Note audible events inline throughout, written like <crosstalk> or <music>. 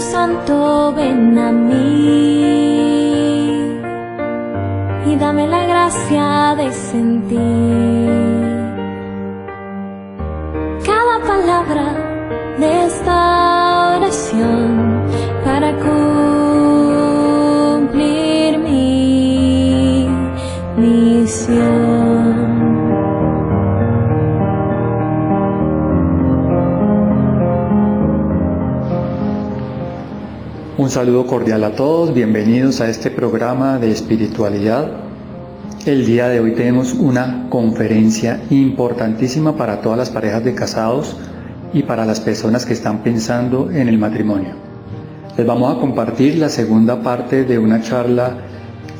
Santo, ven a mí saludo cordial a todos, bienvenidos a este programa de espiritualidad. El día de hoy tenemos una conferencia importantísima para todas las parejas de casados y para las personas que están pensando en el matrimonio. Les vamos a compartir la segunda parte de una charla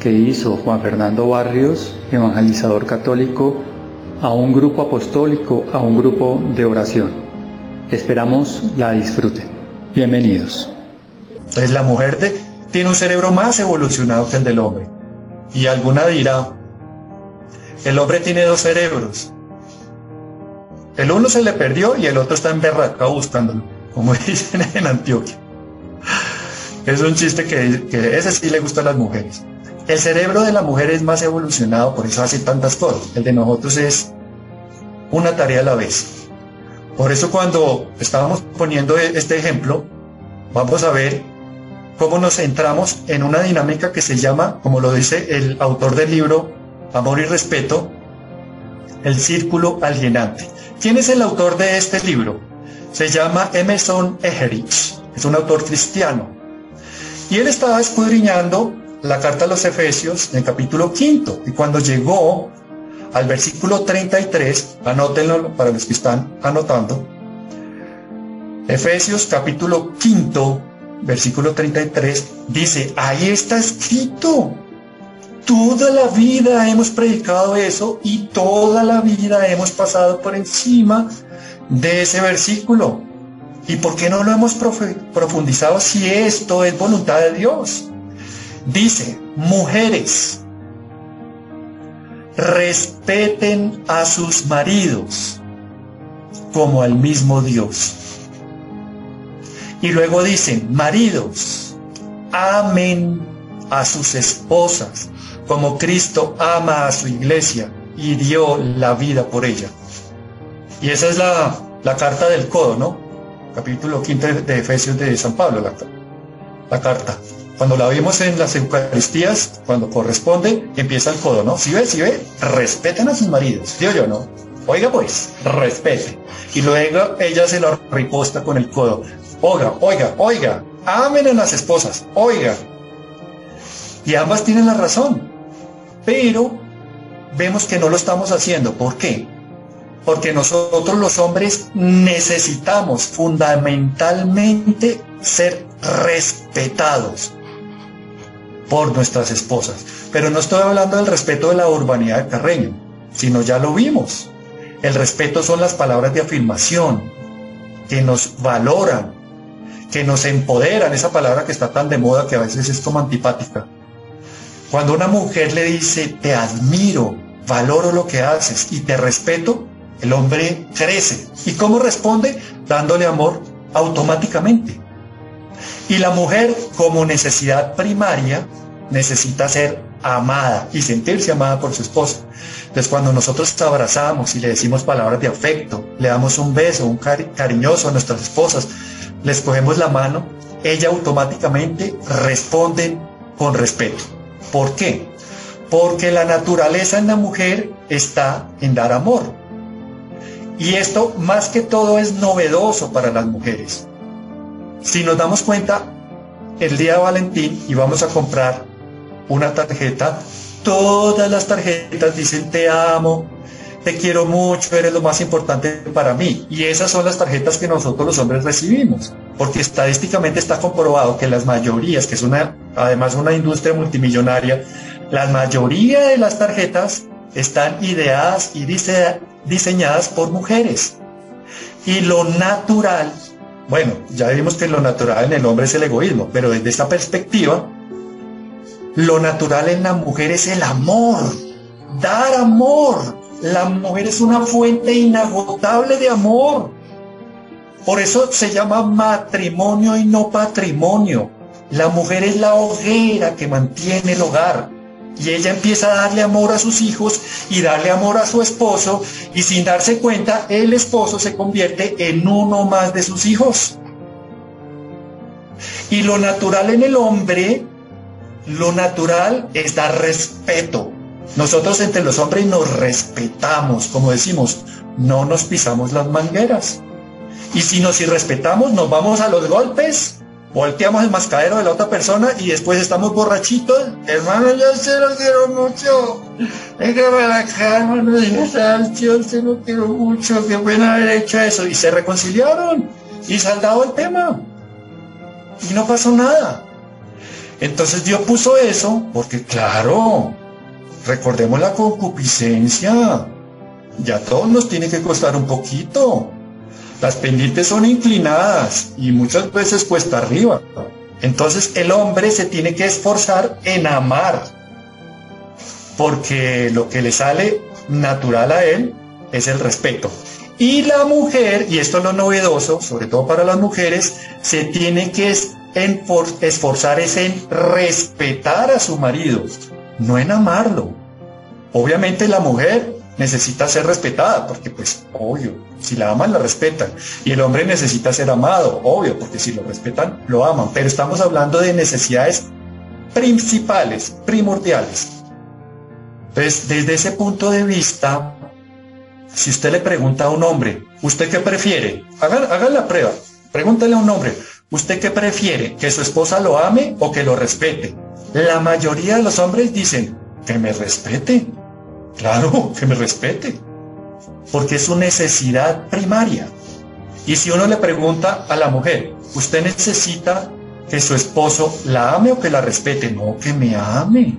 que hizo Juan Fernando Barrios, evangelizador católico, a un grupo apostólico, a un grupo de oración. Esperamos la disfruten. Bienvenidos. Entonces la mujer tiene un cerebro más evolucionado que el del hombre. Y alguna dirá, el hombre tiene dos cerebros. El uno se le perdió y el otro está emberracado buscándolo, como <laughs> dicen en Antioquia. Es un chiste que, que ese sí le gusta a las mujeres. El cerebro de la mujer es más evolucionado, por eso hace tantas cosas. El de nosotros es una tarea a la vez. Por eso cuando estábamos poniendo este ejemplo, vamos a ver cómo nos entramos en una dinámica que se llama, como lo dice el autor del libro Amor y Respeto, el círculo alienante. ¿Quién es el autor de este libro? Se llama Emerson Egerich, es un autor cristiano. Y él estaba escudriñando la carta a los Efesios en el capítulo quinto, y cuando llegó al versículo 33, anótenlo para los que están anotando, Efesios capítulo quinto, versículo 33, dice, ahí está escrito. Toda la vida hemos predicado eso y toda la vida hemos pasado por encima de ese versículo. ¿Y por qué no lo hemos profundizado si esto es voluntad de Dios? Dice, mujeres, respeten a sus maridos como al mismo Dios. Y luego dicen, maridos, amen a sus esposas como Cristo ama a su iglesia y dio la vida por ella. Y esa es la, carta del codo, ¿no? Capítulo 5 de Efesios de San Pablo, la, la carta. Cuando la vimos en las Eucaristías, cuando corresponde, empieza el codo, ¿no? Si ve, si ve, respeten a sus maridos, digo yo, ¿no? Oiga pues, respete. Y luego ella se lo riposta con el codo. Oiga, oiga, oiga, amen a las esposas, oiga. Y ambas tienen la razón, pero vemos que no lo estamos haciendo. ¿Por qué? Porque nosotros los hombres necesitamos fundamentalmente ser respetados por nuestras esposas. Pero no estoy hablando del respeto de la urbanidad de Carreño, sino ya lo vimos. El respeto son las palabras de afirmación que nos valoran, que nos empoderan, esa palabra que está tan de moda que a veces es como antipática. Cuando una mujer le dice, te admiro, valoro lo que haces y te respeto, el hombre crece. ¿Y cómo responde? Dándole amor automáticamente. Y la mujer, como necesidad primaria, necesita ser amada y sentirse amada por su esposo. Entonces, cuando nosotros abrazamos y le decimos palabras de afecto, le damos un beso, un cariñoso a nuestras esposas, les cogemos la mano, ella automáticamente responde con respeto. ¿Por qué? Porque la naturaleza en la mujer está en dar amor. Y esto más que todo es novedoso para las mujeres. Si nos damos cuenta, el día de Valentín y vamos a comprar una tarjeta, todas las tarjetas dicen te amo, te quiero mucho, eres lo más importante para mí. Y esas son las tarjetas que nosotros los hombres recibimos, porque estadísticamente está comprobado que las mayorías, que es una, además una industria multimillonaria, la mayoría de las tarjetas están ideadas y diseñadas por mujeres. Y lo natural, bueno, ya vimos que lo natural en el hombre es el egoísmo, pero desde esta perspectiva, lo natural en la mujer es el amor, dar amor, la mujer es una fuente inagotable de amor. Por eso se llama matrimonio y no patrimonio. La mujer es la hoguera que mantiene el hogar. Y ella empieza a darle amor a sus hijos y darle amor a su esposo y sin darse cuenta el esposo se convierte en uno más de sus hijos. Y lo natural en el hombre, lo natural es dar respeto. Nosotros entre los hombres nos respetamos, como decimos, no nos pisamos las mangueras. Y si nos irrespetamos, nos vamos a los golpes, volteamos el mascadero de la otra persona y después estamos borrachitos. Hermano, yo se lo quiero mucho. Déjame la calma, no yo se lo quiero mucho, qué pena haber hecho eso. Y se reconciliaron y saldado el tema. Y no pasó nada. Entonces Dios puso eso porque, claro, recordemos la concupiscencia. Ya todos nos tiene que costar un poquito. Las pendientes son inclinadas y muchas veces cuesta arriba. Entonces el hombre se tiene que esforzar en amar, porque lo que le sale natural a él es el respeto. Y la mujer, y esto es lo novedoso, sobre todo para las mujeres, se tiene que esforzar es en respetar a su marido, no en amarlo. Obviamente la mujer necesita ser respetada, porque pues obvio, si la aman la respetan. Y el hombre necesita ser amado, obvio, porque si lo respetan, lo aman. Pero estamos hablando de necesidades principales, primordiales. Entonces, desde ese punto de vista, si usted le pregunta a un hombre, ¿usted qué prefiere? Hagan, la prueba. Pregúntale a un hombre, ¿usted qué prefiere? ¿Que su esposa lo ame o que lo respete? La mayoría de los hombres dicen, que me respete. Claro, <laughs> que me respete. Porque es su necesidad primaria. Y si uno le pregunta a la mujer, ¿usted necesita que su esposo la ame o que la respete? No, que me ame.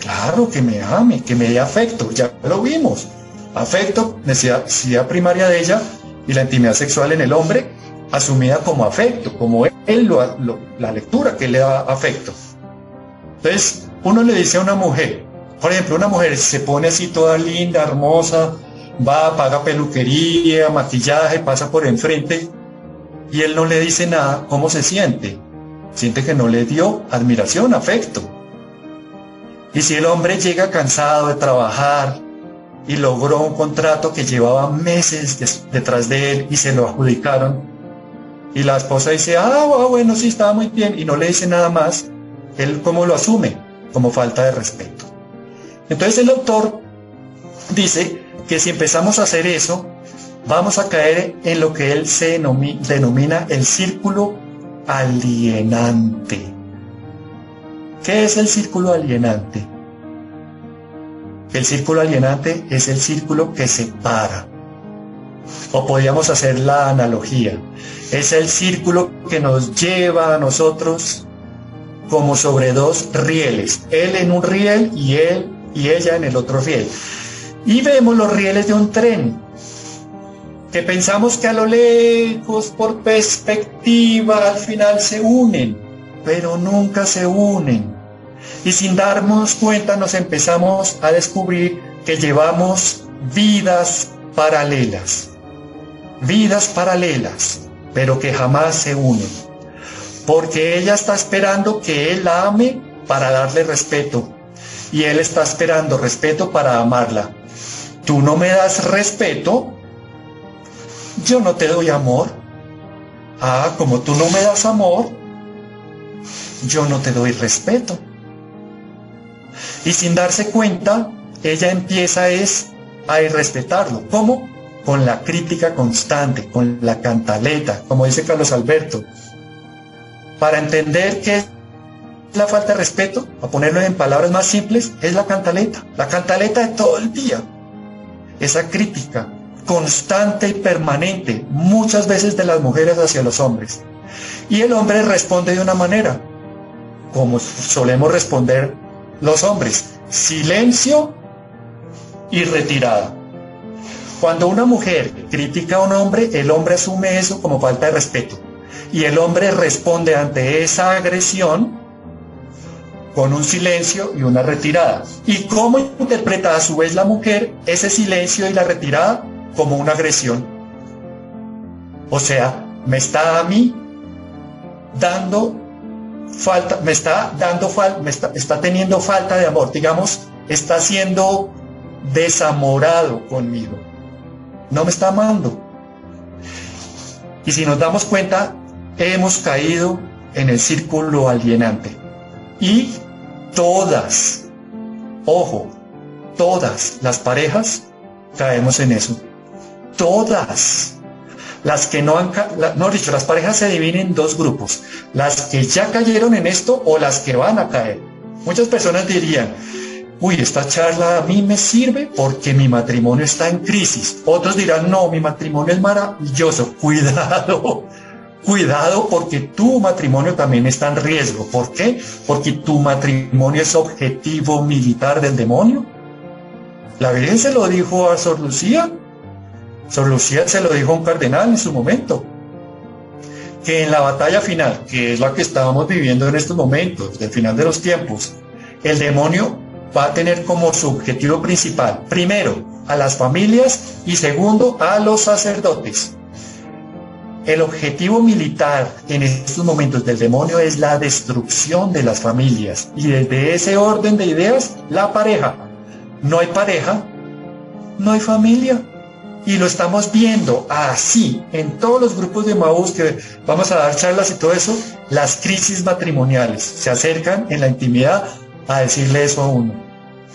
Claro, que me ame, que me dé afecto. Ya lo vimos. Afecto, necesidad, primaria de ella y la intimidad sexual en el hombre asumida como afecto, como él lo, la lectura que le da afecto. Entonces, uno le dice a una mujer, por ejemplo, una mujer se pone así toda linda, hermosa, va, paga peluquería, maquillaje, pasa por enfrente y él no le dice nada, ¿cómo se siente? Siente que no le dio admiración, afecto. Y si el hombre llega cansado de trabajar y logró un contrato que llevaba meses detrás de él y se lo adjudicaron, y la esposa dice, ah, bueno, sí, estaba muy bien, y no le dice nada más, él cómo lo asume, como falta de respeto. Entonces el autor dice que si empezamos a hacer eso, vamos a caer en lo que él se denomina el círculo alienante. ¿Qué es el círculo alienante? El círculo alienante es el círculo que separa. O podríamos hacer la analogía. Es el círculo que nos lleva a nosotros como sobre dos rieles. Él en un riel y él y ella en el otro riel. Y vemos los rieles de un tren, que pensamos que a lo lejos, por perspectiva, al final se unen, pero nunca se unen. Y sin darnos cuenta nos empezamos a descubrir que llevamos vidas paralelas, vidas paralelas, pero que jamás se unen. Porque ella está esperando que él la ame para darle respeto, y él está esperando respeto para amarla. Tú no me das respeto, yo no te doy amor. Ah, como tú no me das amor, yo no te doy respeto. Y sin darse cuenta, ella empieza es a irrespetarlo. ¿Cómo? Con la crítica constante, con la cantaleta, como dice Carlos Alberto. Para entender que la falta de respeto, a ponerlo en palabras más simples, es la cantaleta. La cantaleta de todo el día. Esa crítica constante y permanente, muchas veces de las mujeres hacia los hombres. Y el hombre responde de una manera, como solemos responder los hombres, silencio y retirada. Cuando una mujer critica a un hombre, el hombre asume eso como falta de respeto. Y el hombre responde ante esa agresión con un silencio y una retirada. ¿Y cómo interpreta a su vez la mujer ese silencio y la retirada como una agresión? O sea, me está a mí dando falta, me está dando falta, me está, está teniendo falta de amor, digamos, está siendo desamorado conmigo. No me está amando. Y si nos damos cuenta, hemos caído en el círculo alienante. Y todas, ojo, todas las parejas caemos en eso. Todas. Las que no han, no dicho, las parejas se dividen en dos grupos. Las que ya cayeron en esto o las que van a caer. Muchas personas dirían, uy, esta charla a mí me sirve porque mi matrimonio está en crisis. Otros dirán, no, mi matrimonio es maravilloso. <laughs> Cuidado, cuidado porque tu matrimonio también está en riesgo. ¿Por qué? Porque tu matrimonio es objetivo militar del demonio. La Virgen se lo dijo a Sor Lucía. Sor Lucía se lo dijo a un cardenal en su momento. Que en la batalla final, que es la que estábamos viviendo en estos momentos, del final de los tiempos, el demonio va a tener como su objetivo principal, primero, a las familias y segundo, a los sacerdotes. El objetivo militar en estos momentos del demonio es la destrucción de las familias y desde ese orden de ideas, la pareja. No hay pareja, no hay familia. Y lo estamos viendo así en todos los grupos de Maús que vamos a dar charlas y todo eso, las crisis matrimoniales se acercan en la intimidad a decirle eso a uno.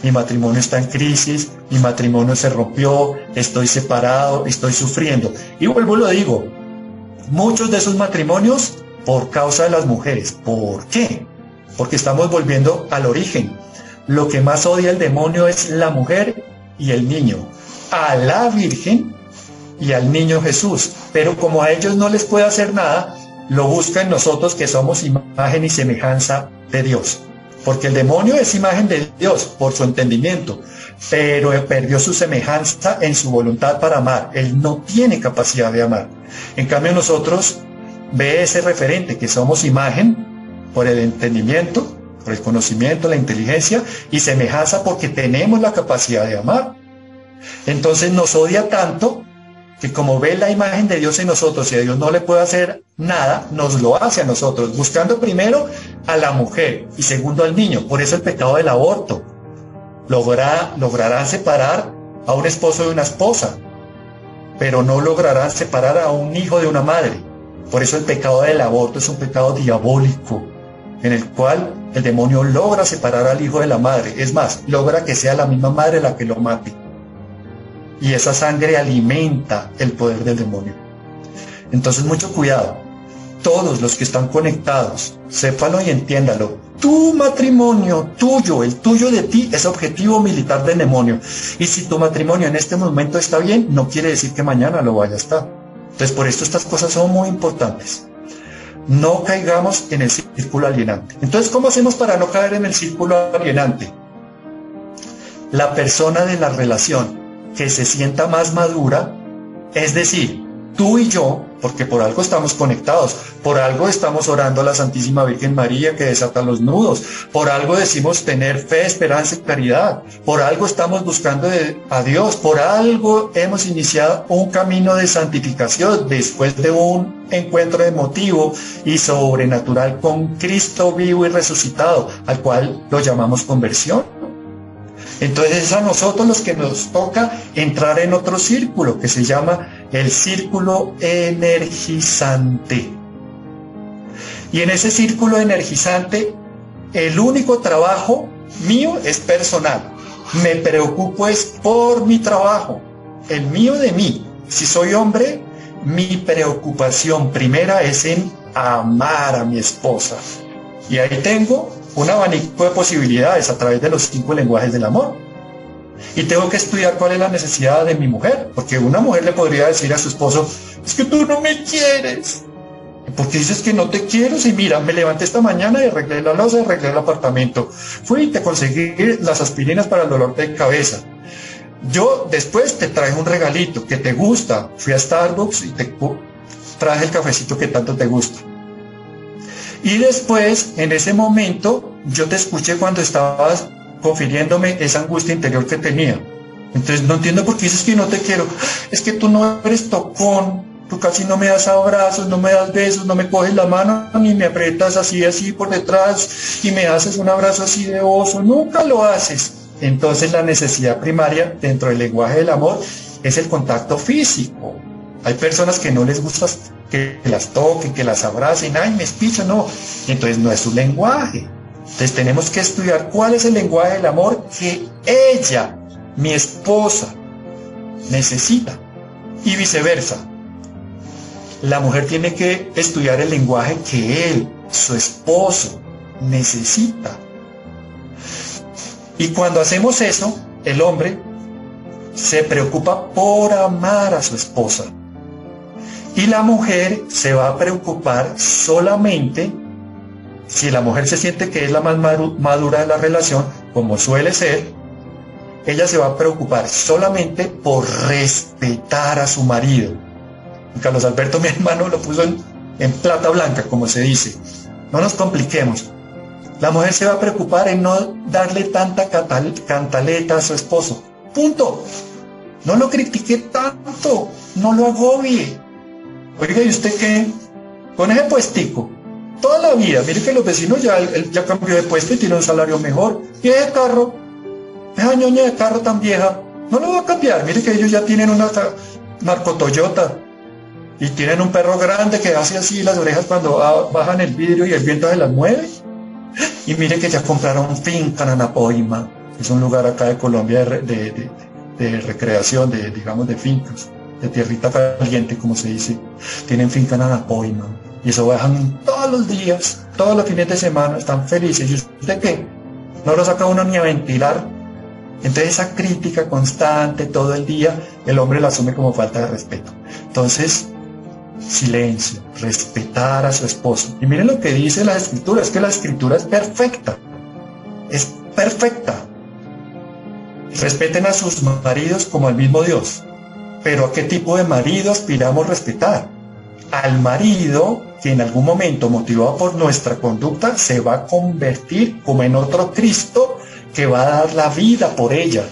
Mi matrimonio está en crisis, mi matrimonio se rompió, estoy separado, estoy sufriendo. Y vuelvo lo digo, muchos de esos matrimonios por causa de las mujeres. ¿Por qué? Porque estamos volviendo al origen. Lo que más odia el demonio es la mujer y el niño. A la Virgen y al niño Jesús. Pero como a ellos no les puede hacer nada, lo busca en nosotros que somos imagen y semejanza de Dios porque el demonio es imagen de Dios por su entendimiento, pero perdió su semejanza en su voluntad para amar. Él no tiene capacidad de amar. En cambio nosotros ve ese referente que somos imagen por el entendimiento, por el conocimiento, la inteligencia y semejanza porque tenemos la capacidad de amar. Entonces nos odia tanto que como ve la imagen de Dios en nosotros y a Dios no le puede hacer nada, nos lo hace a nosotros, buscando primero a la mujer y segundo al niño. Por eso el pecado del aborto. Logra, lograrán separar a un esposo de una esposa, pero no lograrán separar a un hijo de una madre. Por eso el pecado del aborto es un pecado diabólico, en el cual el demonio logra separar al hijo de la madre. Es más, logra que sea la misma madre la que lo mate y esa sangre alimenta el poder del demonio. Entonces mucho cuidado. Todos los que están conectados, sépanlo y entiéndalo. Tu matrimonio, tuyo, el tuyo de ti, es objetivo militar del demonio. Y si tu matrimonio en este momento está bien, no quiere decir que mañana lo vaya a estar. Entonces por esto estas cosas son muy importantes. No caigamos en el círculo alienante. Entonces, ¿cómo hacemos para no caer en el círculo alienante? La persona de la relación que se sienta más madura, es decir, tú y yo, porque por algo estamos conectados, por algo estamos orando a la Santísima Virgen María que desata los nudos, por algo decimos tener fe, esperanza y caridad, por algo estamos buscando a Dios, por algo hemos iniciado un camino de santificación después de un encuentro emotivo y sobrenatural con Cristo vivo y resucitado, al cual lo llamamos conversión. Entonces es a nosotros los que nos toca entrar en otro círculo que se llama el círculo energizante. Y en ese círculo energizante, el único trabajo mío es personal. Me preocupo es por mi trabajo, el mío de mí. Si soy hombre, mi preocupación primera es en amar a mi esposa. Y ahí tengo un abanico de posibilidades a través de los cinco lenguajes del amor. Y tengo que estudiar cuál es la necesidad de mi mujer, porque una mujer le podría decir a su esposo, es que tú no me quieres. Porque dices que no te quiero? Si mira, me levanté esta mañana y arreglé la losa, arreglé el apartamento. Fui y te conseguí las aspirinas para el dolor de cabeza. Yo después te traje un regalito que te gusta. Fui a Starbucks y te traje el cafecito que tanto te gusta. Y después, en ese momento, yo te escuché cuando estabas confiriéndome esa angustia interior que tenía. Entonces no entiendo por qué dices que no te quiero. Es que tú no eres tocón. Tú casi no me das abrazos, no me das besos, no me coges la mano, ni me aprietas así, así por detrás y me haces un abrazo así de oso. Nunca lo haces. Entonces la necesidad primaria dentro del lenguaje del amor es el contacto físico. Hay personas que no les gusta que las toquen, que las abracen, ay, me espichan, no. Entonces no es su lenguaje. Entonces tenemos que estudiar cuál es el lenguaje del amor que ella, mi esposa, necesita. Y viceversa. La mujer tiene que estudiar el lenguaje que él, su esposo, necesita. Y cuando hacemos eso, el hombre se preocupa por amar a su esposa. Y la mujer se va a preocupar solamente si la mujer se siente que es la más madura de la relación, como suele ser, ella se va a preocupar solamente por respetar a su marido. Carlos Alberto, <laughs> mi hermano, lo puso en, en plata blanca, como se dice. No nos compliquemos. La mujer se va a preocupar en no darle tanta cantaleta a su esposo. Punto. No lo critique tanto. No lo agobie. Oiga, ¿y usted qué? Con ese puestico. Toda la vida. Mire que los vecinos ya, ya cambió de puesto y tiene un salario mejor. Y ese carro, esa ñoña de carro tan vieja, no lo va a cambiar. Mire que ellos ya tienen una Marco Toyota. Y tienen un perro grande que hace así las orejas cuando bajan el vidrio y el viento se las mueve. Y mire que ya compraron finca en Anapoima. Es un lugar acá de Colombia de, de recreación, de, digamos, de fincas, de tierrita caliente, como se dice. Tienen finca en Anapoima. Y eso bajan todos los días, todos los fines de semana, están felices. ¿Y usted qué? No lo saca uno ni a ventilar. Entonces esa crítica constante todo el día, el hombre la asume como falta de respeto. Entonces, silencio, respetar a su esposo. Y miren lo que dice la escritura, es que la escritura es perfecta. Es perfecta. Respeten a sus maridos como al mismo Dios. Pero ¿a qué tipo de marido aspiramos respetar? Al marido que en algún momento, motivado por nuestra conducta, se va a convertir como en otro Cristo que va a dar la vida por ella.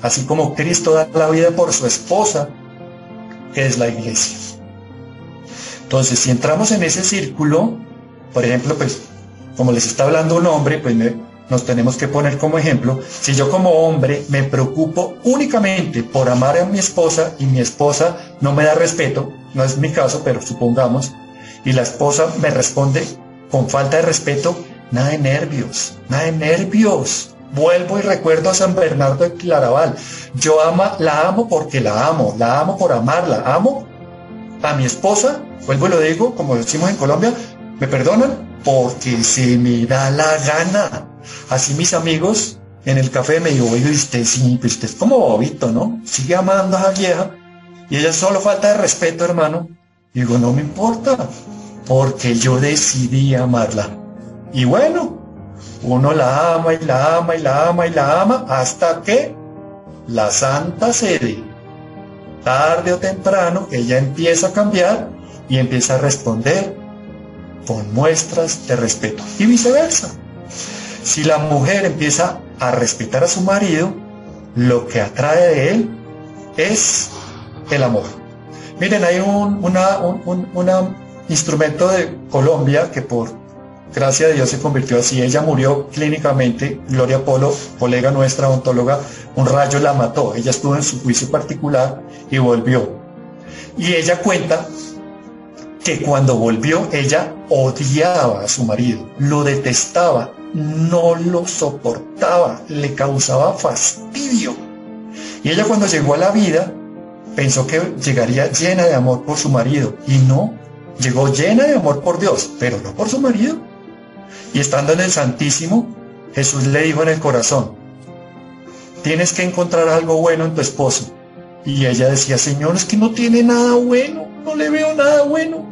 Así como Cristo da la vida por su esposa, que es la iglesia. Entonces, si entramos en ese círculo, por ejemplo, pues, como les está hablando un hombre, pues me, nos tenemos que poner como ejemplo, si yo como hombre me preocupo únicamente por amar a mi esposa y mi esposa no me da respeto, no es mi caso, pero supongamos, y la esposa me responde con falta de respeto, nada de nervios, nada de nervios. Vuelvo y recuerdo a San Bernardo de Claraval. Yo ama, la amo porque la amo, la amo por amarla, amo a mi esposa, vuelvo y lo digo, como decimos en Colombia, me perdonan porque se me da la gana. Así mis amigos en el café me dijo, oye, usted sí, pues usted es como bobito, ¿no? Sigue amando a la vieja y ella solo falta de respeto, hermano. digo, no me importa, porque yo decidí amarla. Y bueno, uno la ama y la ama y la ama y la ama hasta que la santa sede, tarde o temprano, ella empieza a cambiar y empieza a responder con muestras de respeto y viceversa. Si la mujer empieza a respetar a su marido, lo que atrae de él es el amor. Miren, hay un una, instrumento de Colombia que por gracia de Dios se convirtió así. Ella murió clínicamente, Gloria Polo, colega nuestra, ontóloga, un rayo la mató. Ella estuvo en su juicio particular y volvió. Y ella cuenta que cuando volvió ella odiaba a su marido, lo detestaba, no lo soportaba, le causaba fastidio. Y ella cuando llegó a la vida pensó que llegaría llena de amor por su marido y no, llegó llena de amor por Dios, pero no por su marido. Y estando en el Santísimo, Jesús le dijo en el corazón, tienes que encontrar algo bueno en tu esposo. Y ella decía, Señor, es que no tiene nada bueno, no le veo nada bueno.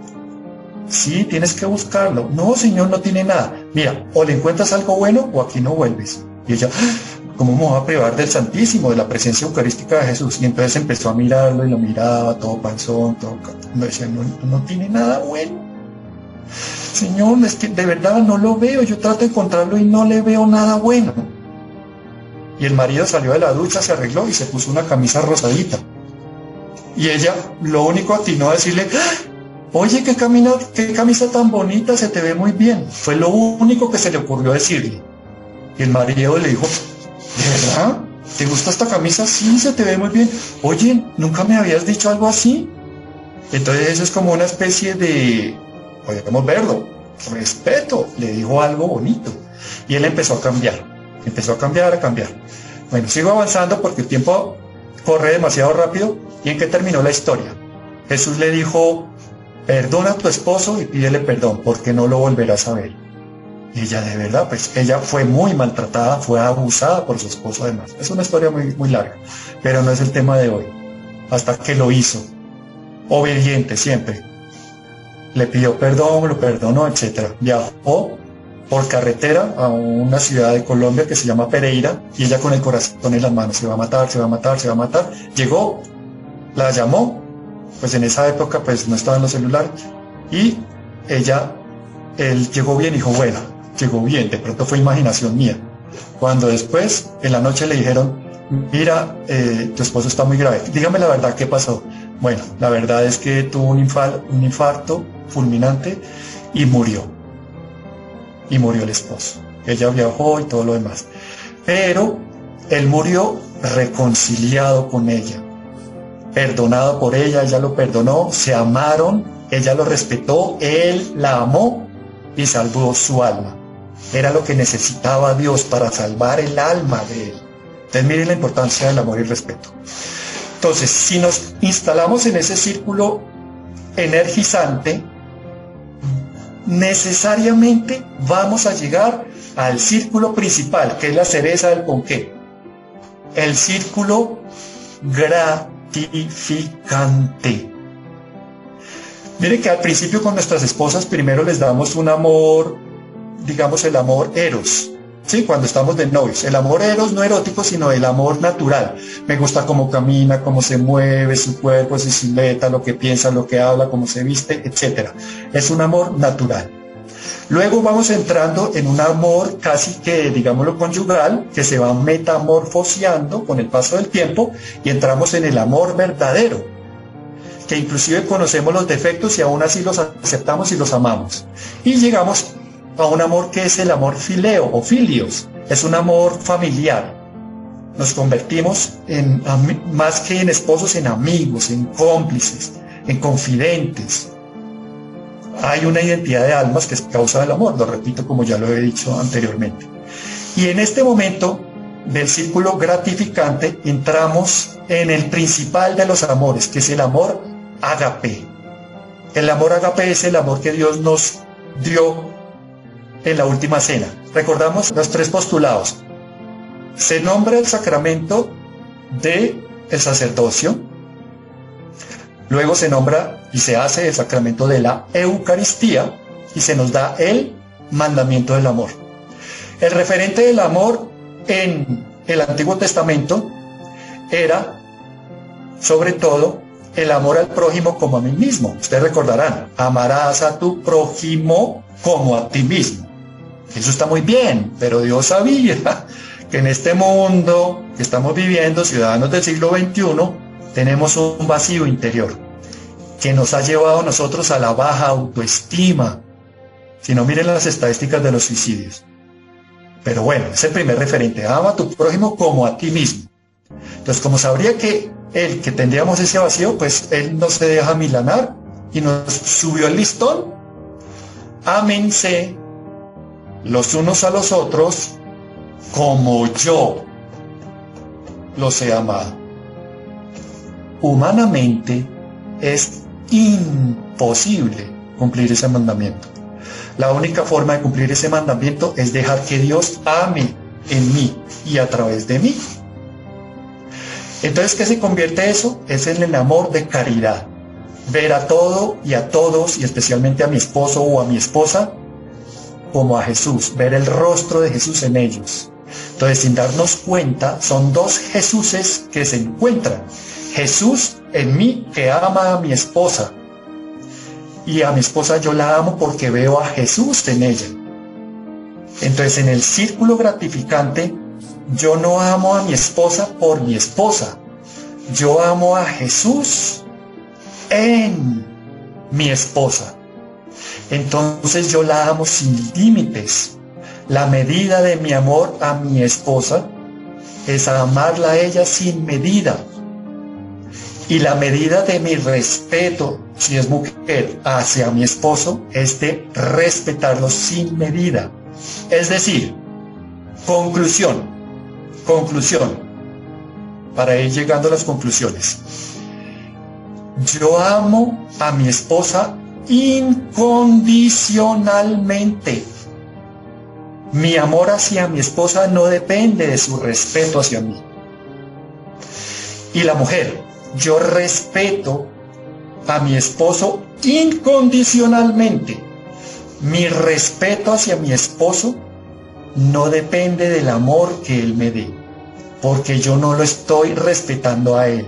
Sí, tienes que buscarlo. No, Señor, no tiene nada. Mira, o le encuentras algo bueno o aquí no vuelves. Y ella, ¿cómo me voy a privar del Santísimo, de la presencia eucarística de Jesús? Y entonces empezó a mirarlo y lo miraba, todo panzón, todo... Me decía, no, no tiene nada bueno. Señor, es que de verdad no lo veo. Yo trato de encontrarlo y no le veo nada bueno. Y el marido salió de la ducha, se arregló y se puso una camisa rosadita. Y ella lo único atinó a decirle, oye, ¿qué, qué camisa tan bonita, se te ve muy bien. Fue lo único que se le ocurrió decirle. Y el marido le dijo, ¿de verdad? ¿Te gusta esta camisa? Sí, se te ve muy bien. Oye, ¿nunca me habías dicho algo así? Entonces eso es como una especie de, podemos verlo, respeto, le dijo algo bonito. Y él empezó a cambiar, empezó a cambiar, a cambiar. Bueno, sigo avanzando porque el tiempo corre demasiado rápido. ¿Y en qué terminó la historia? Jesús le dijo, perdona a tu esposo y pídele perdón porque no lo volverás a ver. Ella de verdad, pues ella fue muy maltratada, fue abusada por su esposo además. Es una historia muy, muy larga, pero no es el tema de hoy. Hasta que lo hizo, obediente siempre. Le pidió perdón, lo perdonó, etc. Viajó por carretera a una ciudad de Colombia que se llama Pereira y ella con el corazón en las manos, se va a matar, se va a matar, se va a matar. Llegó, la llamó, pues en esa época pues no estaban los celulares y ella, él llegó bien dijo, bueno, llegó bien, de pronto fue imaginación mía. Cuando después, en la noche le dijeron, mira, eh, tu esposo está muy grave, dígame la verdad, ¿qué pasó? Bueno, la verdad es que tuvo un, un infarto fulminante y murió. Y murió el esposo. Ella viajó y todo lo demás. Pero él murió reconciliado con ella, perdonado por ella, ella lo perdonó, se amaron, ella lo respetó, él la amó y salvó su alma. Era lo que necesitaba Dios para salvar el alma de él. Entonces miren la importancia del amor y respeto. Entonces, si nos instalamos en ese círculo energizante, necesariamente vamos a llegar al círculo principal, que es la cereza del ponqué. El círculo gratificante. Mire que al principio con nuestras esposas primero les damos un amor, digamos el amor eros, ¿sí? Cuando estamos de novios. El amor eros no erótico, sino el amor natural. Me gusta cómo camina, cómo se mueve, su cuerpo, su silueta, lo que piensa, lo que habla, cómo se viste, etc. Es un amor natural. Luego vamos entrando en un amor casi que, digámoslo, conyugal, que se va metamorfoseando con el paso del tiempo y entramos en el amor verdadero, que inclusive conocemos los defectos y aún así los aceptamos y los amamos. Y llegamos a un amor que es el amor fileo o filios, es un amor familiar. Nos convertimos en, más que en esposos, en amigos, en cómplices, en confidentes. Hay una identidad de almas que es causa del amor, lo repito como ya lo he dicho anteriormente. Y en este momento del círculo gratificante entramos en el principal de los amores, que es el amor agape. El amor agape es el amor que Dios nos dio en la última cena. Recordamos los tres postulados. Se nombra el sacramento de el sacerdocio. Luego se nombra y se hace el sacramento de la Eucaristía y se nos da el mandamiento del amor. El referente del amor en el Antiguo Testamento era, sobre todo, el amor al prójimo como a mí mismo. Ustedes recordarán, amarás a tu prójimo como a ti mismo. Eso está muy bien, pero Dios sabía <laughs> que en este mundo que estamos viviendo, ciudadanos del siglo XXI, tenemos un vacío interior que nos ha llevado a nosotros a la baja autoestima. Si no miren las estadísticas de los suicidios. Pero bueno, es el primer referente. Ama a tu prójimo como a ti mismo. Entonces, como sabría que el que tendríamos ese vacío, pues él no se deja milanar y nos subió el listón. Ámense los unos a los otros como yo los he amado. Humanamente es imposible cumplir ese mandamiento. La única forma de cumplir ese mandamiento es dejar que Dios ame en mí y a través de mí. Entonces, ¿qué se convierte eso? Es en el amor de caridad. Ver a todo y a todos, y especialmente a mi esposo o a mi esposa, como a Jesús, ver el rostro de Jesús en ellos. Entonces, sin darnos cuenta, son dos Jesuses que se encuentran. Jesús en mí que ama a mi esposa. Y a mi esposa yo la amo porque veo a Jesús en ella. Entonces, en el círculo gratificante, yo no amo a mi esposa por mi esposa. Yo amo a Jesús en mi esposa. Entonces yo la amo sin límites. La medida de mi amor a mi esposa es amarla a ella sin medida. Y la medida de mi respeto, si es mujer, hacia mi esposo, es de respetarlo sin medida. Es decir, conclusión, conclusión, para ir llegando a las conclusiones. Yo amo a mi esposa incondicionalmente. Mi amor hacia mi esposa no depende de su respeto hacia mí. Y la mujer, yo respeto a mi esposo incondicionalmente. Mi respeto hacia mi esposo no depende del amor que él me dé, porque yo no lo estoy respetando a él.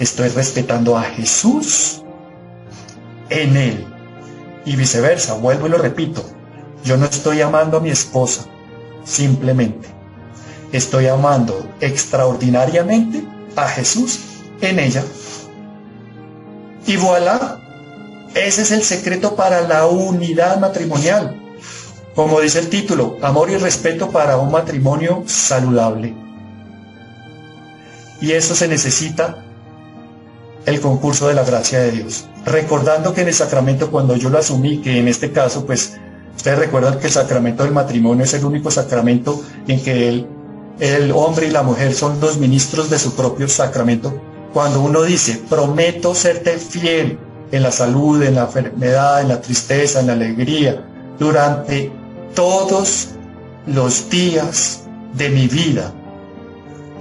Estoy respetando a Jesús en él. Y viceversa, vuelvo y lo repito, yo no estoy amando a mi esposa, simplemente. Estoy amando extraordinariamente a Jesús en ella. Y voilà, ese es el secreto para la unidad matrimonial. Como dice el título, amor y respeto para un matrimonio saludable. Y eso se necesita el concurso de la gracia de Dios. Recordando que en el sacramento, cuando yo lo asumí, que en este caso, pues, ustedes recuerdan que el sacramento del matrimonio es el único sacramento en que el, el hombre y la mujer son los ministros de su propio sacramento. Cuando uno dice, prometo serte fiel en la salud, en la enfermedad, en la tristeza, en la alegría, durante todos los días de mi vida.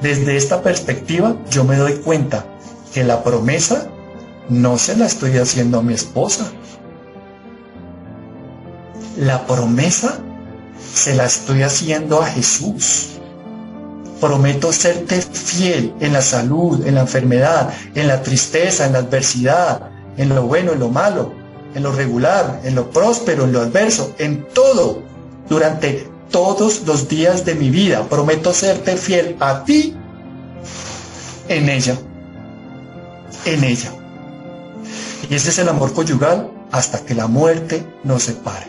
Desde esta perspectiva yo me doy cuenta que la promesa no se la estoy haciendo a mi esposa. La promesa se la estoy haciendo a Jesús. Prometo serte fiel en la salud, en la enfermedad, en la tristeza, en la adversidad, en lo bueno, en lo malo, en lo regular, en lo próspero, en lo adverso, en todo, durante todos los días de mi vida. Prometo serte fiel a ti en ella en ella. Y ese es el amor conyugal hasta que la muerte nos separe.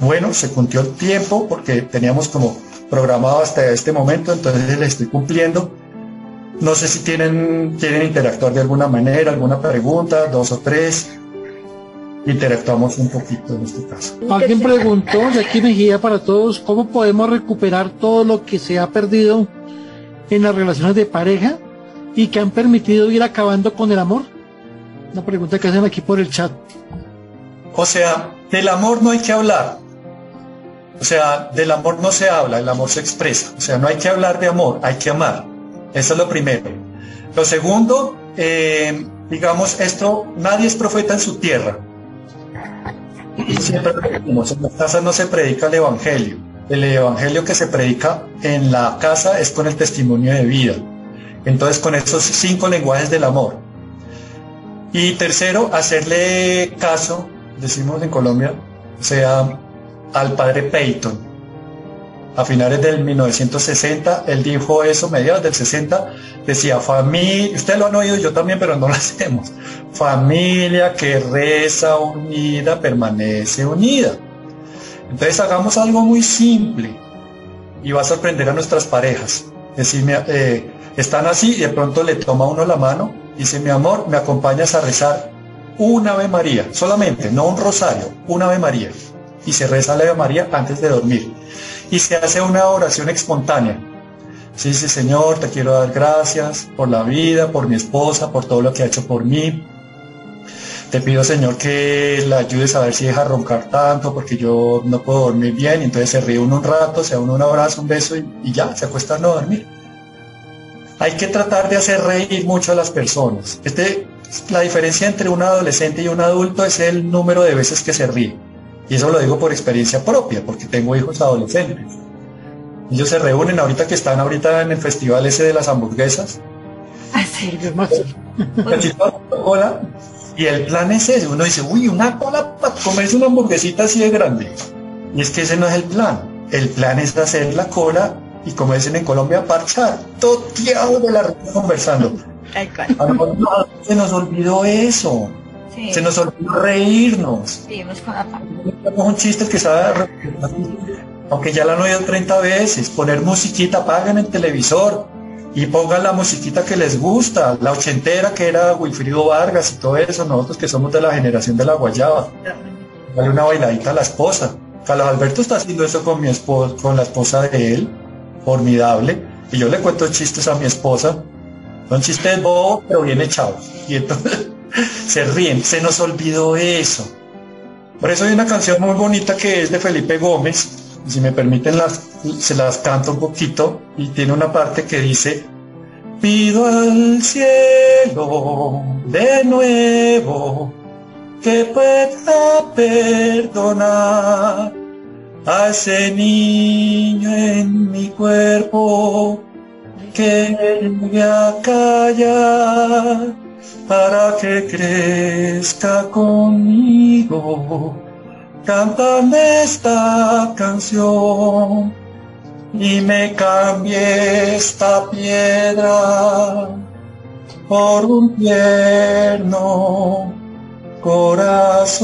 Bueno, se cumplió el tiempo porque teníamos como programado hasta este momento, entonces le estoy cumpliendo. No sé si tienen, quieren interactuar de alguna manera, alguna pregunta, dos o tres. Interactuamos un poquito en este caso. Alguien preguntó, de aquí Mejía para todos, ¿cómo podemos recuperar todo lo que se ha perdido en las relaciones de pareja y que han permitido ir acabando con el amor? Una pregunta que hacen aquí por el chat. O sea, del amor no hay que hablar. O sea, del amor no se habla, el amor se expresa. O sea, no hay que hablar de amor, hay que amar. Eso es lo primero. Lo segundo, eh, digamos, esto, nadie es profeta en su tierra. Siempre en las casas no se predica el Evangelio. El Evangelio que se predica en la casa es con el testimonio de vida. Entonces, con estos cinco lenguajes del amor. Y tercero, hacerle caso, decimos en Colombia, o sea, al padre Peyton. A finales del 1960, él dijo eso, mediados del 60, decía, familia, ustedes lo han oído yo también, pero no lo <laughs> hacemos. Familia que reza unida permanece unida. Entonces hagamos algo muy simple y va a sorprender a nuestras parejas. Decirme, eh, están así y de pronto le toma uno la mano y dice, mi amor, me acompañas a rezar un Ave María, solamente, no un rosario, un Ave María. Y se reza la Ave María antes de dormir. Y se hace una oración espontánea. Se dice, Señor, te quiero dar gracias por la vida, por mi esposa, por todo lo que ha hecho por mí. Te pido, Señor, que la ayudes a ver si deja roncar tanto, porque yo no puedo dormir bien. Entonces se ríe uno un rato, se da uno un abrazo, un beso y, y ya, se acuesta a no dormir. Hay que tratar de hacer reír mucho a las personas. Este, la diferencia entre un adolescente y un adulto es el número de veces que se ríe. Y eso lo digo por experiencia propia, porque tengo hijos adolescentes. Ellos se reúnen ahorita que están ahorita en el festival ese de las hamburguesas. Ah, cola, y el plan es ese. Uno dice, uy, una cola para comerse una hamburguesita así de grande. Y es que ese no es el plan. El plan es hacer la cola y como dicen en Colombia, parchar, toteado de la conversando. se nos olvidó eso. Se nos olvidó reírnos. un chiste que sabe, aunque ya lo han oído 30 veces, poner musiquita, apaguen el televisor y pongan la musiquita que les gusta, la ochentera que era Wilfrido Vargas y todo eso, nosotros que somos de la generación de la guayaba. Dale una bailadita a la esposa. Carlos Alberto está haciendo eso con mi esposa, con la esposa de él, formidable, y yo le cuento chistes a mi esposa, son chistes bobos, pero bien echados. Y entonces <laughs> se ríen, se nos olvidó eso. Por eso hay una canción muy bonita que es de Felipe Gómez, si me permiten las, se las canto un poquito, y tiene una parte que dice, pido al cielo de nuevo que pueda perdonar a ese niño en mi cuerpo que voy a callar para que crezca conmigo cantando esta canción y me cambie esta piedra por un tierno corazón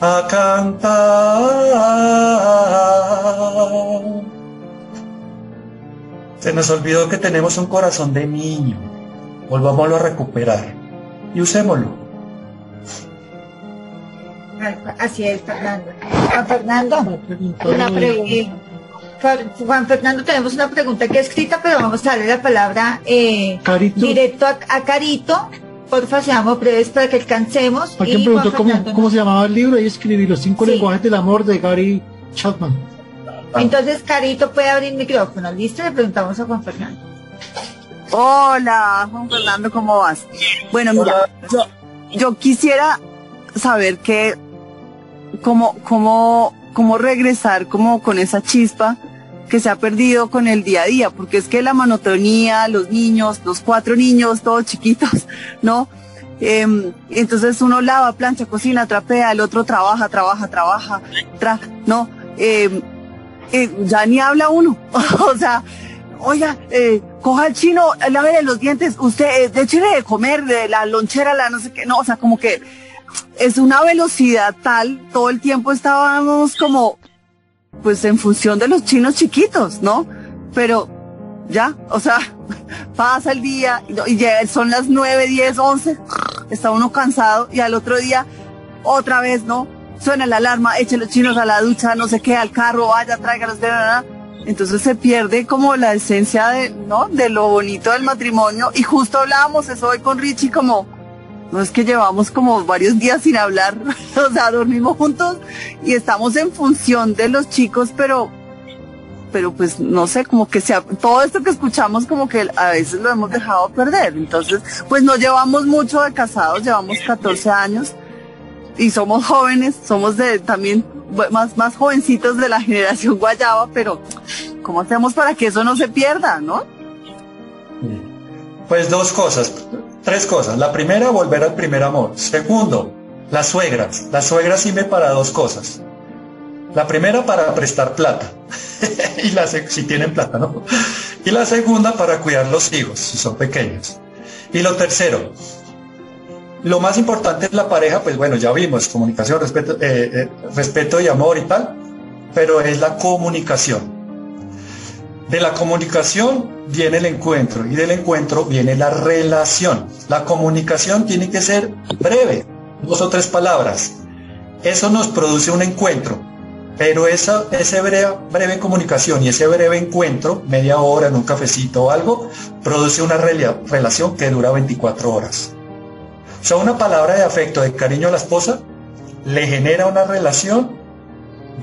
a cantar. Se nos olvidó que tenemos un corazón de niño. Volvámoslo a recuperar y usémoslo. Así es, Fernando. Juan Fernando, una pregunta. Juan Fernando, tenemos una pregunta que escrita, pero vamos a darle la palabra eh, directo a, Carito. Porfa, seamos breves para que alcancemos. Alguien preguntó cómo, cómo, se llamaba el libro y escribí Los cinco lenguajes del amor de Gary Chapman. Entonces, Carito puede abrir micrófono. ¿Listo? Le preguntamos a Juan Fernando. Hola, Juan Fernando, ¿cómo vas? Bueno, mira, yo, yo quisiera saber que, cómo, cómo, cómo regresar como con esa chispa que se ha perdido con el día a día, porque es que la monotonía, los niños, los cuatro niños, todos chiquitos, <laughs> ¿no? Em, entonces uno lava, plancha, cocina, trapea, el otro trabaja, trabaja, trabaja, ¿no? Eh, eh, ya ni habla uno. <laughs> o sea, oiga, eh, coja el chino, lávele los dientes, usted, eh, de comer, de la lonchera, la no sé qué, no, o sea, como que es una velocidad tal, todo el tiempo estábamos como, pues en función de los chinos chiquitos, ¿no? Pero ya, o sea, <laughs> pasa el día y ya son las nueve, diez, once, está uno cansado y al otro día otra vez, ¿no? Suena la alarma, eche los chinos a la ducha, no sé qué, al carro, vaya, tráigalos, de nada. Entonces se pierde como la esencia de, ¿no? De lo bonito del matrimonio. Y justo hablábamos eso hoy con Richie como, no es que llevamos como varios días sin hablar, <laughs> o sea, dormimos juntos y estamos en función de los chicos, pero, pero pues no sé, como que sea, todo esto que escuchamos como que a veces lo hemos dejado perder. Entonces, pues no llevamos mucho de casados, llevamos 14 años y somos jóvenes, somos de también más, más jovencitos de la generación guayaba, pero ¿cómo hacemos para que eso no se pierda, no? Pues dos cosas, tres cosas. La primera, volver al primer amor. Segundo, las suegras. Las suegras sirven para dos cosas. La primera para prestar plata, <laughs> y la, si tienen plata, ¿no? Y la segunda para cuidar los hijos, si son pequeños. Y lo tercero, lo más importante es la pareja, pues bueno, ya vimos, comunicación, respeto, eh, eh, respeto y amor y tal, pero es la comunicación. De la comunicación viene el encuentro y del encuentro viene la relación. La comunicación tiene que ser breve, dos o tres palabras. Eso nos produce un encuentro, pero esa breve, breve comunicación y ese breve encuentro, media hora en un cafecito o algo, produce una relación que dura 24 horas. O sea, una palabra de afecto, de cariño a la esposa, le genera una relación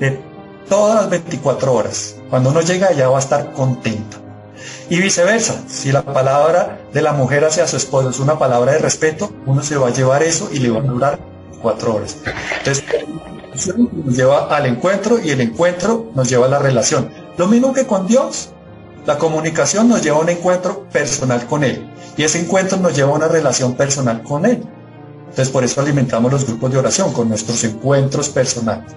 de todas las 24 horas. Cuando uno llega allá va a estar contento. Y viceversa, si la palabra de la mujer hacia su esposo es una palabra de respeto, uno se va a llevar eso y le va a durar cuatro horas. Entonces, nos lleva al encuentro y el encuentro nos lleva a la relación. Lo mismo que con Dios. La comunicación nos lleva a un encuentro personal con Él y ese encuentro nos lleva a una relación personal con Él. Entonces por eso alimentamos los grupos de oración con nuestros encuentros personales.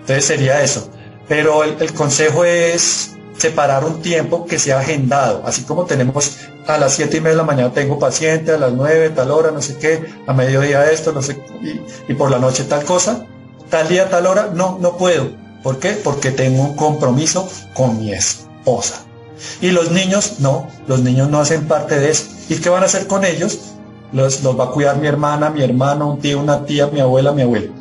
Entonces sería eso. Pero el, consejo es separar un tiempo que sea agendado, así como tenemos a las 7 y media de la mañana tengo paciente, a las 9, tal hora, no sé qué, a mediodía esto, no sé, y, y por la noche tal cosa, tal día, tal hora, no, no puedo. ¿Por qué? Porque tengo un compromiso con mi esposa. Y los niños, no, los niños no hacen parte de eso. ¿Y qué van a hacer con ellos? Los, los va a cuidar mi hermana, mi hermano, un tío, una tía, mi abuela, mi abuelo.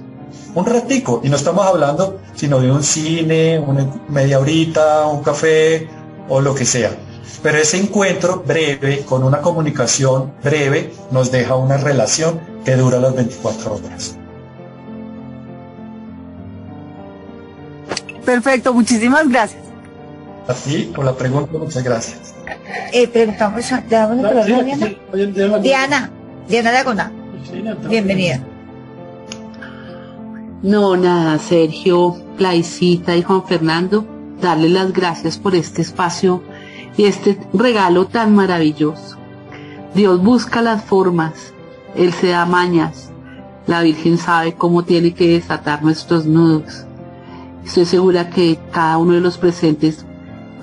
Un ratico. Y no estamos hablando sino de un cine, una media horita, un café o lo que sea. Pero ese encuentro breve, con una comunicación breve, nos deja una relación que dura las 24 horas. Perfecto, muchísimas gracias. A ti por la pregunta, muchas gracias. Eh, preguntamos, a, Diana. Diana, Diana Laguna. Bienvenida. No, nada, Sergio, Plaicita y Juan Fernando, darle las gracias por este espacio y este regalo tan maravilloso. Dios busca las formas, Él se da mañas, la Virgen sabe cómo tiene que desatar nuestros nudos. Estoy segura que cada uno de los presentes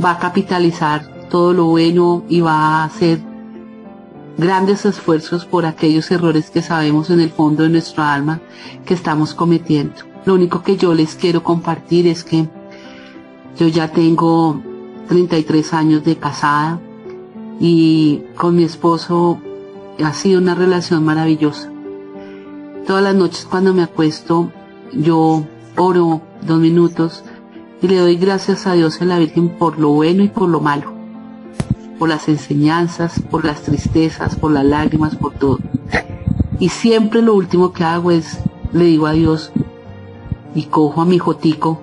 va a capitalizar todo lo bueno y va a hacer grandes esfuerzos por aquellos errores que sabemos en el fondo de nuestra alma que estamos cometiendo. Lo único que yo les quiero compartir es que yo ya tengo 33 años de casada y con mi esposo ha sido una relación maravillosa. Todas las noches cuando me acuesto yo oro dos minutos y le doy gracias a Dios y a la Virgen por lo bueno y por lo malo, por las enseñanzas, por las tristezas, por las lágrimas, por todo. Y siempre lo último que hago es, le digo a Dios y cojo a mi jotico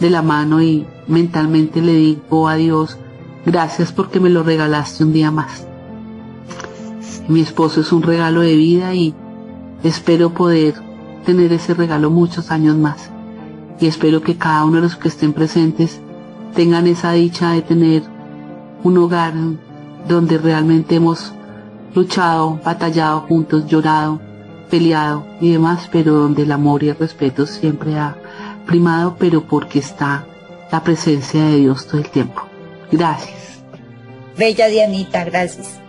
de la mano y mentalmente le digo a Dios, gracias porque me lo regalaste un día más. Mi esposo es un regalo de vida y espero poder tener ese regalo muchos años más y espero que cada uno de los que estén presentes tengan esa dicha de tener un hogar donde realmente hemos luchado, batallado juntos, llorado, peleado y demás, pero donde el amor y el respeto siempre ha primado, pero porque está la presencia de Dios todo el tiempo. Gracias. Bella Dianita, gracias.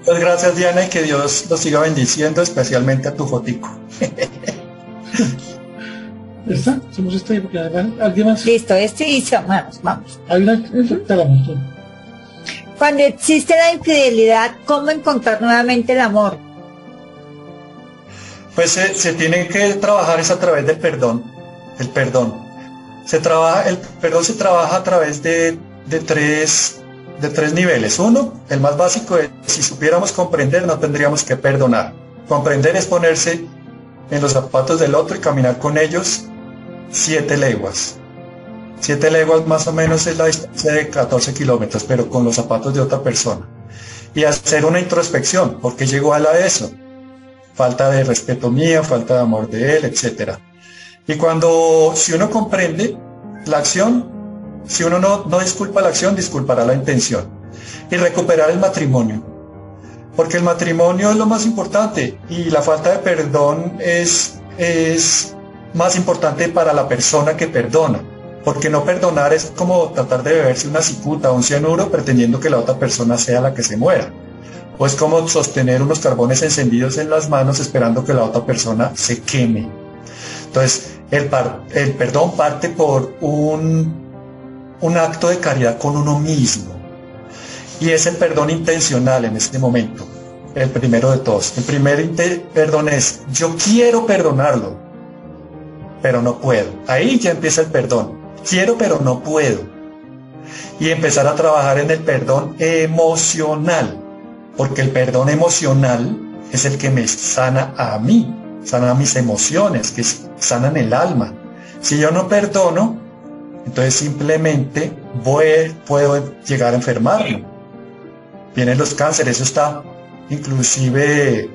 Muchas gracias Diana y que Dios los siga bendiciendo, especialmente a tu fotico. <laughs> ¿Está? Hacemos este porque además alguien más. Listo, este y vamos, vamos. Hay una Cuando existe la infidelidad, ¿cómo encontrar nuevamente el amor? Pues se, se tiene que trabajar es a través del perdón, el perdón. Se trabaja, el perdón se trabaja a través de, de tres de tres niveles. Uno, el más básico es, si supiéramos comprender, no tendríamos que perdonar. Comprender es ponerse en los zapatos del otro y caminar con ellos siete leguas. Siete leguas más o menos es la distancia de 14 kilómetros, pero con los zapatos de otra persona. Y hacer una introspección, porque llegó a la eso? Falta de respeto mía, falta de amor de él, etc. Y cuando, si uno comprende la acción, si uno no, no disculpa la acción, disculpará la intención. Y recuperar el matrimonio. Porque el matrimonio es lo más importante y la falta de perdón es, es más importante para la persona que perdona. Porque no perdonar es como tratar de beberse una cicuta o un cianuro pretendiendo que la otra persona sea la que se muera. O es como sostener unos carbones encendidos en las manos esperando que la otra persona se queme. Entonces, el, el perdón parte por un, un acto de caridad con uno mismo. Y es el perdón intencional en este momento. El primero de todos. El primer perdón es, yo quiero perdonarlo, pero no puedo. Ahí ya empieza el perdón. Quiero, pero no puedo. Y empezar a trabajar en el perdón emocional, porque el perdón emocional es el que me sana a mí, sana mis emociones, que sanan el alma. Si yo no perdono, entonces simplemente voy, puedo llegar a enfermarme. Vienen los cánceres, eso está inclusive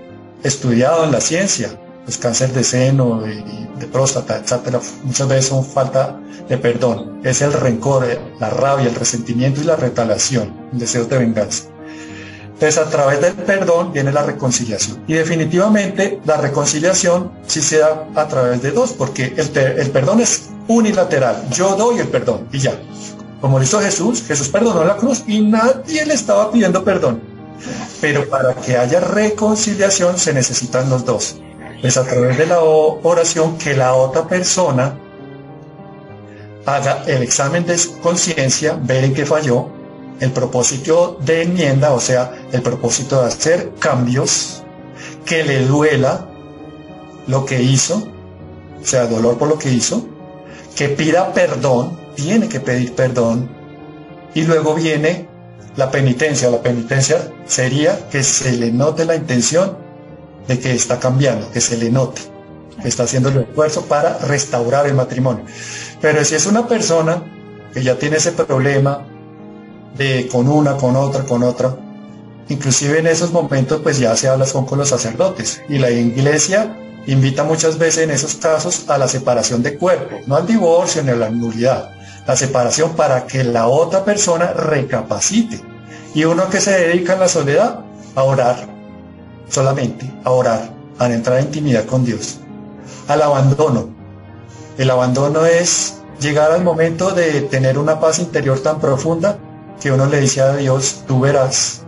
estudiado en la ciencia pues, cáncer de seno y de próstata, etcétera, muchas veces son falta de perdón. Es el rencor, eh, la rabia, el resentimiento y la retalación, el deseo de venganza. Entonces, a través del perdón viene la reconciliación. Y definitivamente la reconciliación sí se da a través de dos, porque el, el perdón es unilateral. Yo doy el perdón y ya. como lo hizo Jesús, Jesús perdonó la cruz y nadie le estaba pidiendo perdón. Pero para que haya reconciliación se necesitan los dos. Es a través de la oración que la otra persona haga el examen de conciencia, ver en qué falló, el propósito de enmienda, o sea, el propósito de hacer cambios, que le duela lo que hizo, o sea, dolor por lo que hizo, que pida perdón, tiene que pedir perdón, y luego viene la penitencia. La penitencia sería que se le note la intención de que está cambiando, que se le note, que está haciendo el esfuerzo para restaurar el matrimonio. Pero si es una persona que ya tiene ese problema de con una, con otra, con otra, inclusive en esos momentos pues ya se habla con, con los sacerdotes y la iglesia invita muchas veces en esos casos a la separación de cuerpos, no al divorcio ni a la nulidad, la separación para que la otra persona recapacite. Y uno que se dedica en la soledad a orar, solamente a orar, a entrar en intimidad con Dios. Al abandono. El abandono es llegar al momento de tener una paz interior tan profunda que uno le dice a Dios, tú verás.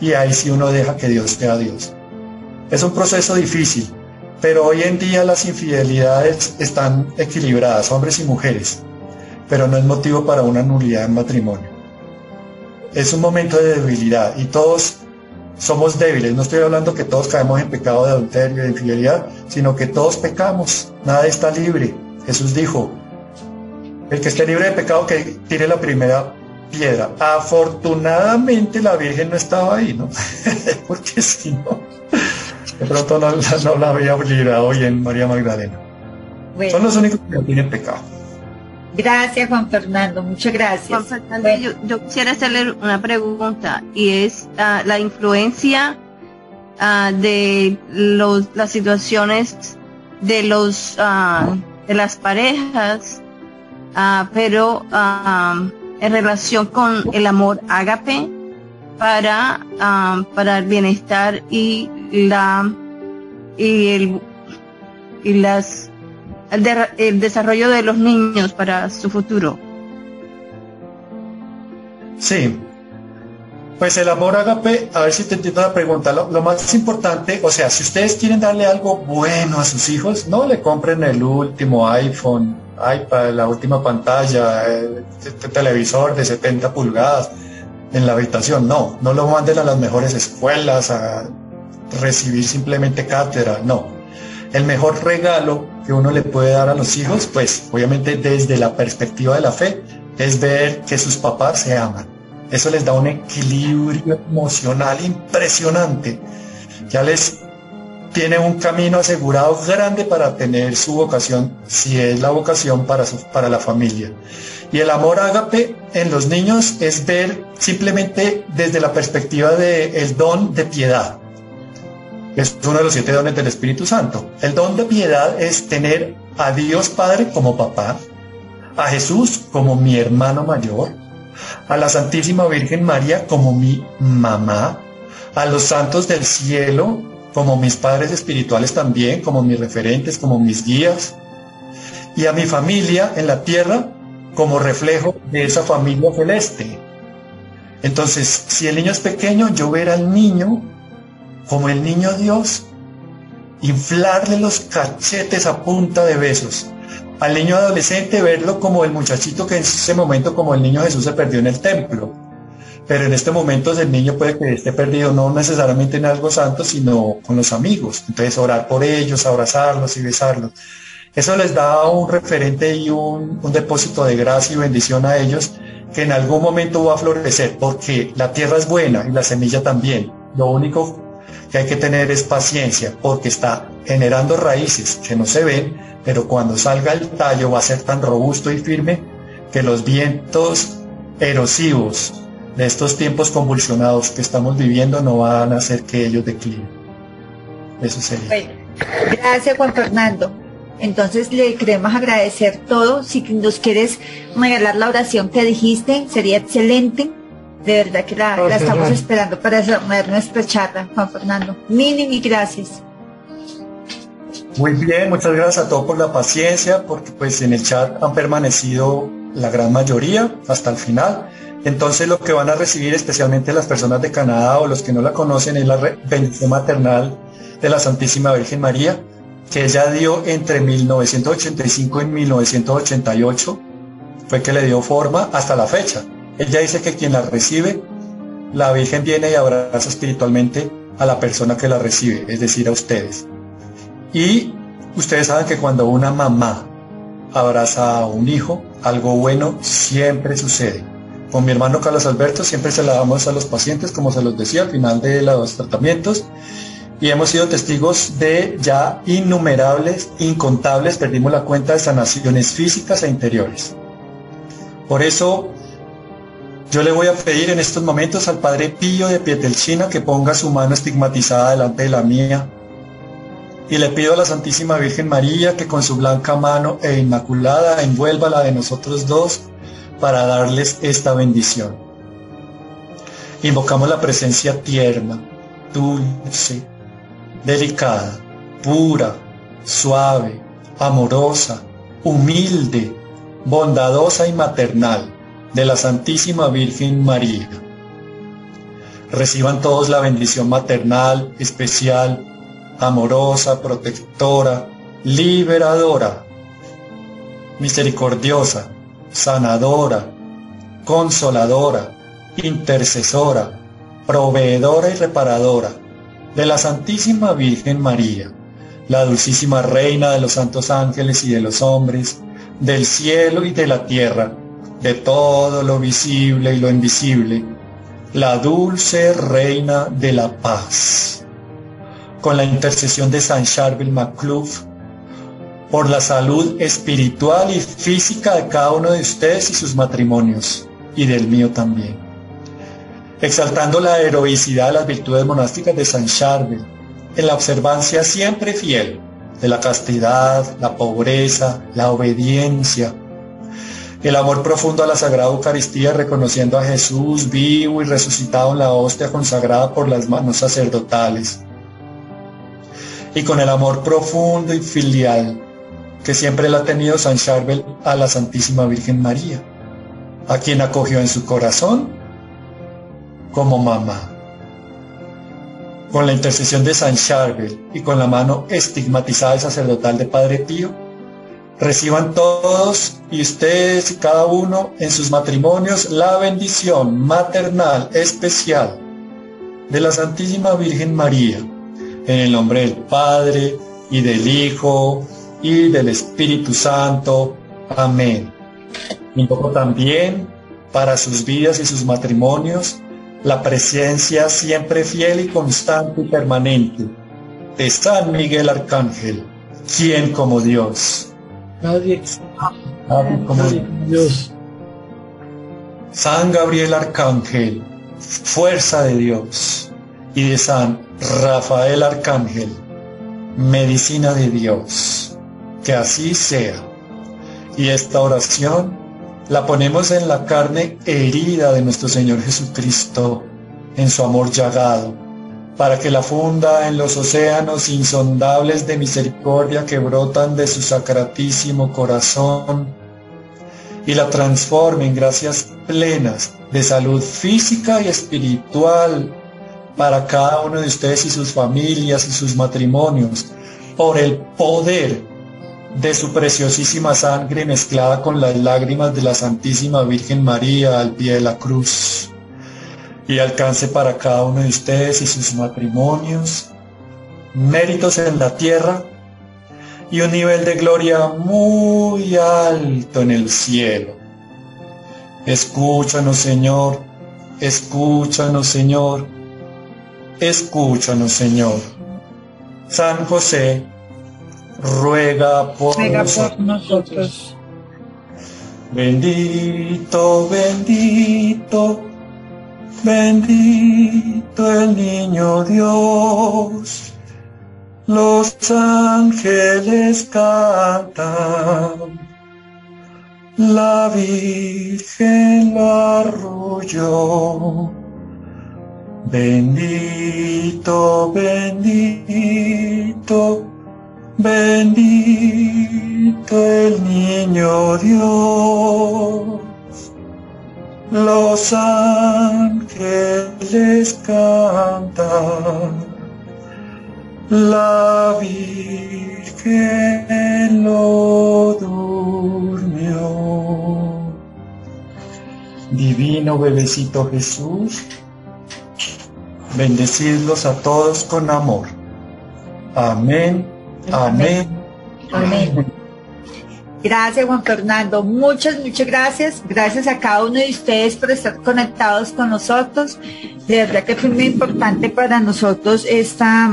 Y ahí sí uno deja que Dios sea Dios. Es un proceso difícil, pero hoy en día las infidelidades están equilibradas, hombres y mujeres, pero no es motivo para una nulidad en matrimonio. Es un momento de debilidad y todos somos débiles. No estoy hablando que todos caemos en pecado de adulterio y de infidelidad, sino que todos pecamos. Nada está libre. Jesús dijo, el que esté libre de pecado que tire la primera piedra. Afortunadamente la Virgen no estaba ahí, ¿no? <laughs> Porque si no, de pronto no, la había librado hoy en María Magdalena. Son los únicos que no tienen pecado. Gracias, Juan Fernando. Muchas gracias. Juan Fernando, yo, quisiera hacerle una pregunta y es ah, la influencia ah, de los, las situaciones de los ah, de las parejas, pero en relación con el amor ágape para, para el bienestar y la y el y las el, desarrollo de los niños para su futuro. Sí, pues el amor ágape, a ver si te entiendo la pregunta, lo, más importante, o sea, si ustedes quieren darle algo bueno a sus hijos, no le compren el último iPhone, iPad, la última pantalla, el, televisor de 70 pulgadas en la habitación, no, no lo manden a las mejores escuelas a recibir simplemente cátedra, no. El mejor regalo que uno le puede dar a los hijos, pues obviamente desde la perspectiva de la fe, es ver que sus papás se aman. Eso les da un equilibrio emocional impresionante. Ya les tiene un camino asegurado grande para tener su vocación, si es la vocación para, para la familia. Y el amor ágape en los niños es ver simplemente desde la perspectiva del el don de piedad. Es uno de los siete dones del Espíritu Santo. El don de piedad es tener a Dios Padre como papá, a Jesús como mi hermano mayor, a la Santísima Virgen María como mi mamá, a los santos del cielo como mis padres espirituales también, como mis referentes, como mis guías, y a mi familia en la tierra como reflejo de esa familia celeste. Entonces, si el niño es pequeño, yo ver al niño como el niño Dios, inflarle los cachetes a punta de besos. Al niño adolescente verlo como el muchachito que en ese momento como el niño Jesús se perdió en el templo. Pero en este momento el niño puede que esté perdido no necesariamente en algo santo, sino con los amigos. Entonces orar por ellos, abrazarlos y besarlos. Eso les da un referente y un, un depósito de gracia y bendición a ellos que en algún momento va a florecer, porque la tierra es buena y la semilla también. Lo único que hay que tener es paciencia porque está generando raíces que no se ven, pero cuando salga el tallo va a ser tan robusto y firme que los vientos erosivos de estos tiempos convulsionados que estamos viviendo no van a hacer que ellos declinen. Eso sería. gracias Juan Fernando. Entonces le queremos agradecer todo. Si nos quieres regalar la oración que dijiste, sería excelente. De verdad que la, estamos esperando para hacer nuestra charla, Juan Fernando. Mil y gracias. Muy bien, muchas gracias a todos por la paciencia, porque pues en el chat han permanecido la gran mayoría, hasta el final. Entonces lo que van a recibir especialmente las personas de Canadá o los que no la conocen es la bendición maternal de la Santísima Virgen María, que ella dio entre 1985 y 1988, fue que le dio forma hasta la fecha. Ella dice que quien la recibe, la Virgen viene y abraza espiritualmente a la persona que la recibe, es decir, a ustedes. Y ustedes saben que cuando una mamá abraza a un hijo, algo bueno siempre sucede. Con mi hermano Carlos Alberto siempre se la damos a los pacientes, como se los decía, al final de los tratamientos. Y hemos sido testigos de ya innumerables, incontables, perdimos la cuenta de sanaciones físicas e interiores. Por eso yo le voy a pedir en estos momentos al Padre Pío de Pietelchina que ponga su mano estigmatizada delante de la mía. Y le pido a la Santísima Virgen María que con su blanca mano e inmaculada envuelva la de nosotros dos para darles esta bendición. Invocamos la presencia tierna, dulce, delicada, pura, suave, amorosa, humilde, bondadosa y maternal de la Santísima Virgen María. Reciban todos la bendición maternal, especial, amorosa, protectora, liberadora, misericordiosa, sanadora, consoladora, intercesora, proveedora y reparadora de la Santísima Virgen María, la dulcísima Reina de los santos ángeles y de los hombres, del cielo y de la tierra, de todo lo visible y lo invisible, la dulce reina de la paz. Con la intercesión de San Charbel Macluf, por la salud espiritual y física de cada uno de ustedes y sus matrimonios, y del mío también. Exaltando la heroicidad de las virtudes monásticas de San Charbel, en la observancia siempre fiel de la castidad, la pobreza, la obediencia, el amor profundo a la Sagrada Eucaristía, reconociendo a Jesús vivo y resucitado en la hostia consagrada por las manos sacerdotales. Y con el amor profundo y filial que siempre le ha tenido San Charbel a la Santísima Virgen María, a quien acogió en su corazón como mamá. Con la intercesión de San Charbel y con la mano estigmatizada y sacerdotal de Padre Pío, Reciban todos y ustedes y cada uno en sus matrimonios la bendición maternal especial de la Santísima Virgen María, en el nombre del Padre y del Hijo y del Espíritu Santo. Amén. Invoco también para sus vidas y sus matrimonios la presencia siempre fiel y constante y permanente de San Miguel Arcángel, quien como Dios Nadie, como Dios. San Gabriel Arcángel, fuerza de Dios, y de San Rafael Arcángel, medicina de Dios. Que así sea. Y esta oración la ponemos en la carne herida de nuestro Señor Jesucristo, en su amor llagado para que la funda en los océanos insondables de misericordia que brotan de su sacratísimo corazón y la transforme en gracias plenas de salud física y espiritual para cada uno de ustedes y sus familias y sus matrimonios, por el poder de su preciosísima sangre mezclada con las lágrimas de la Santísima Virgen María al pie de la cruz y alcance para cada uno de ustedes y sus matrimonios, méritos en la tierra y un nivel de gloria muy alto en el cielo. Escúchanos, Señor, escúchanos, Señor, escúchanos, Señor. San José, ruega por, nosotros. por nosotros. Bendito, bendito Bendito el niño Dios, los ángeles cantan, la Virgen lo arrolló. Bendito, bendito, Bendito el niño Dios. Los ángeles cantan. La Virgen lo durmió. Divino bebecito Jesús, bendecirlos a todos con amor. Amén, amén, amén. Gracias Juan Fernando, muchas, muchas gracias. Gracias a cada uno de ustedes por estar conectados con nosotros. De verdad que fue muy importante para nosotros esta,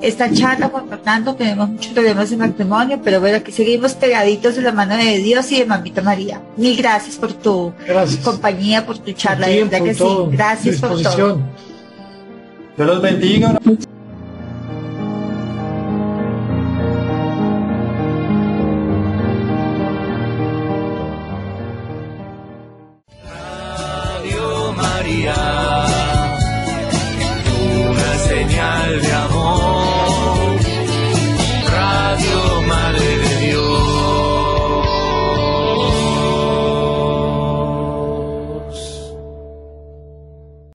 esta charla, Juan Fernando. Tenemos muchos problemas de matrimonio, pero bueno, aquí seguimos pegaditos de la mano de Dios y de Mamita María. Mil gracias por tu compañía, por tu charla. de verdad que sí. Gracias por todo. Dios los bendiga.